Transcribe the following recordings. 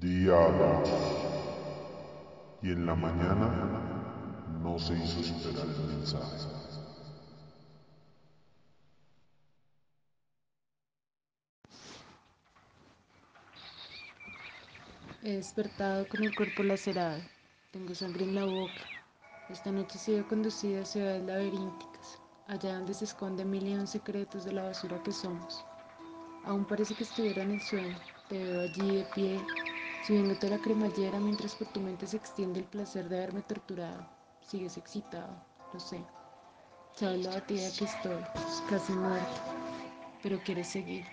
Día 2. Y en la mañana no se hizo esperar el mensaje. He despertado con el cuerpo lacerado. Tengo sangre en la boca. Esta noche he sido conducida a ciudades laberínticas, allá donde se esconden mil y un secretos de la basura que somos. Aún parece que estuviera en el sueño. Te veo allí de pie, subiéndote la cremallera mientras por tu mente se extiende el placer de haberme torturado. Sigues excitado, lo sé. Sabes la batida que estoy, casi muerto. Pero quieres seguir.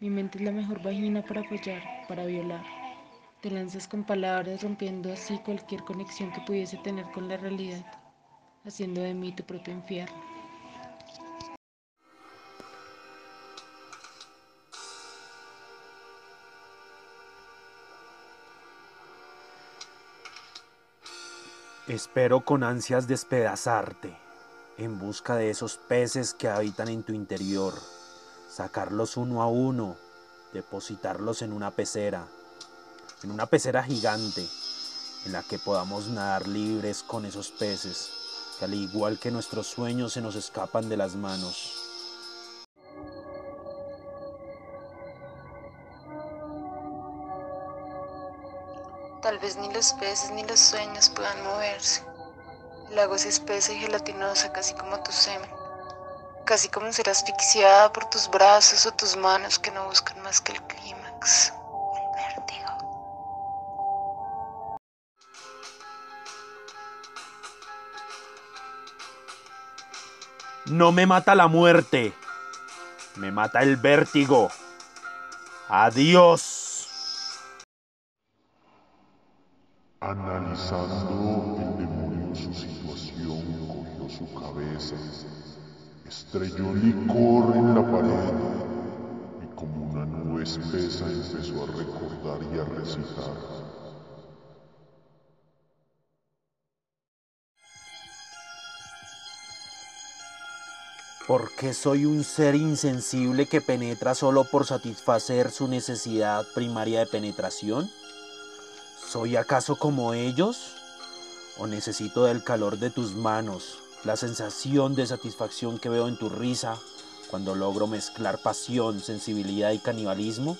Mi mente es la mejor vagina para follar, para violar. Te lanzas con palabras rompiendo así cualquier conexión que pudiese tener con la realidad, haciendo de mí tu propio infierno. Espero con ansias despedazarte, en busca de esos peces que habitan en tu interior, sacarlos uno a uno, depositarlos en una pecera, en una pecera gigante, en la que podamos nadar libres con esos peces, que al igual que nuestros sueños se nos escapan de las manos. Tal vez ni los peces ni los sueños puedan moverse. El agua es espesa y gelatinosa, casi como tu semen. Casi como ser asfixiada por tus brazos o tus manos que no buscan más que el clímax, el vértigo. No me mata la muerte, me mata el vértigo. Adiós. Analizando el demonio su situación, cogió su cabeza, estrelló licor en la pared y como una nube espesa empezó a recordar y a recitar. ¿Por qué soy un ser insensible que penetra solo por satisfacer su necesidad primaria de penetración? ¿Soy acaso como ellos? ¿O necesito del calor de tus manos, la sensación de satisfacción que veo en tu risa cuando logro mezclar pasión, sensibilidad y canibalismo?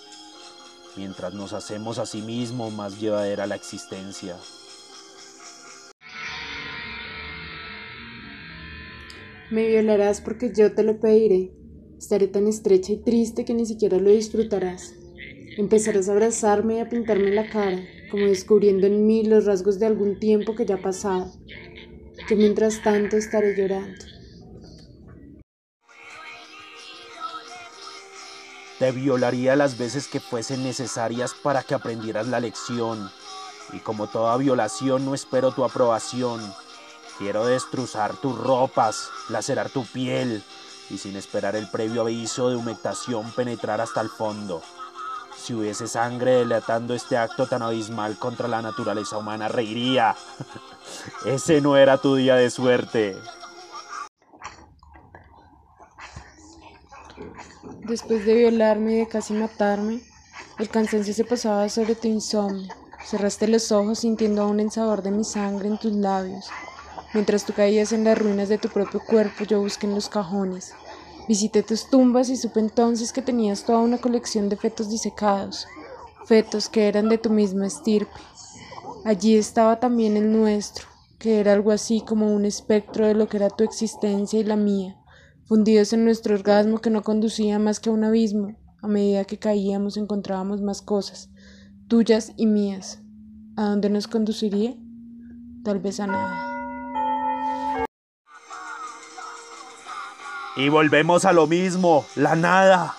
Mientras nos hacemos a sí mismo más llevadera la existencia. Me violarás porque yo te lo pediré. Estaré tan estrecha y triste que ni siquiera lo disfrutarás. Empezarás a abrazarme y a pintarme la cara, como descubriendo en mí los rasgos de algún tiempo que ya ha pasado. Yo mientras tanto estaré llorando. Te violaría las veces que fuesen necesarias para que aprendieras la lección. Y como toda violación no espero tu aprobación. Quiero destrozar tus ropas, lacerar tu piel y sin esperar el previo aviso de humectación penetrar hasta el fondo. Si hubiese sangre delatando este acto tan abismal contra la naturaleza humana, reiría. Ese no era tu día de suerte. Después de violarme y de casi matarme, el cansancio se pasaba sobre tu insomnio. Cerraste los ojos sintiendo aún el sabor de mi sangre en tus labios. Mientras tú caías en las ruinas de tu propio cuerpo, yo busqué en los cajones. Visité tus tumbas y supe entonces que tenías toda una colección de fetos disecados, fetos que eran de tu misma estirpe. Allí estaba también el nuestro, que era algo así como un espectro de lo que era tu existencia y la mía, fundidos en nuestro orgasmo que no conducía más que a un abismo. A medida que caíamos encontrábamos más cosas, tuyas y mías. ¿A dónde nos conduciría? Tal vez a nada. Y volvemos a lo mismo, la nada.